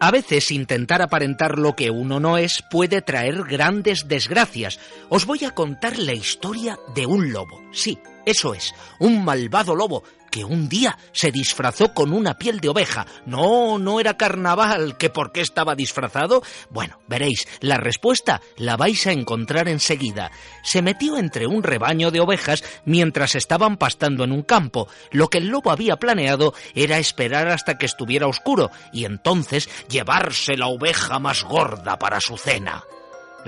A veces intentar aparentar lo que uno no es puede traer grandes desgracias. Os voy a contar la historia de un lobo. Sí, eso es, un malvado lobo que un día se disfrazó con una piel de oveja. No, no era carnaval, que por qué estaba disfrazado. Bueno, veréis, la respuesta la vais a encontrar enseguida. Se metió entre un rebaño de ovejas mientras estaban pastando en un campo. Lo que el lobo había planeado era esperar hasta que estuviera oscuro y entonces llevarse la oveja más gorda para su cena.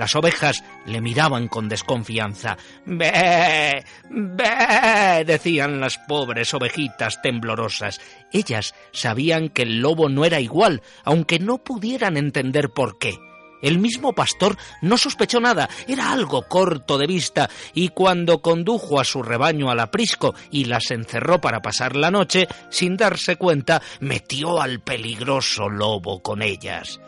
Las ovejas le miraban con desconfianza. ¡Bé! ¡Bé! decían las pobres ovejitas temblorosas. Ellas sabían que el lobo no era igual, aunque no pudieran entender por qué. El mismo pastor no sospechó nada, era algo corto de vista, y cuando condujo a su rebaño al aprisco y las encerró para pasar la noche, sin darse cuenta, metió al peligroso lobo con ellas.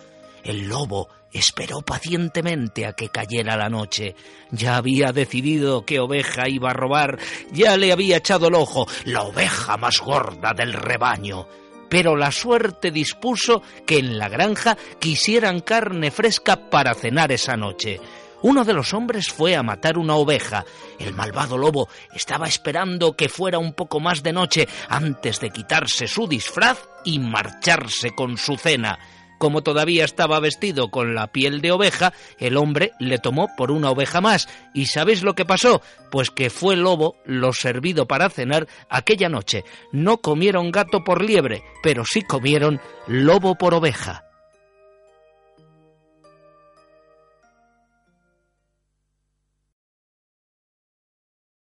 El lobo esperó pacientemente a que cayera la noche. Ya había decidido qué oveja iba a robar, ya le había echado el ojo, la oveja más gorda del rebaño. Pero la suerte dispuso que en la granja quisieran carne fresca para cenar esa noche. Uno de los hombres fue a matar una oveja. El malvado lobo estaba esperando que fuera un poco más de noche antes de quitarse su disfraz y marcharse con su cena. Como todavía estaba vestido con la piel de oveja, el hombre le tomó por una oveja más. ¿Y sabéis lo que pasó? Pues que fue lobo lo servido para cenar aquella noche. No comieron gato por liebre, pero sí comieron lobo por oveja.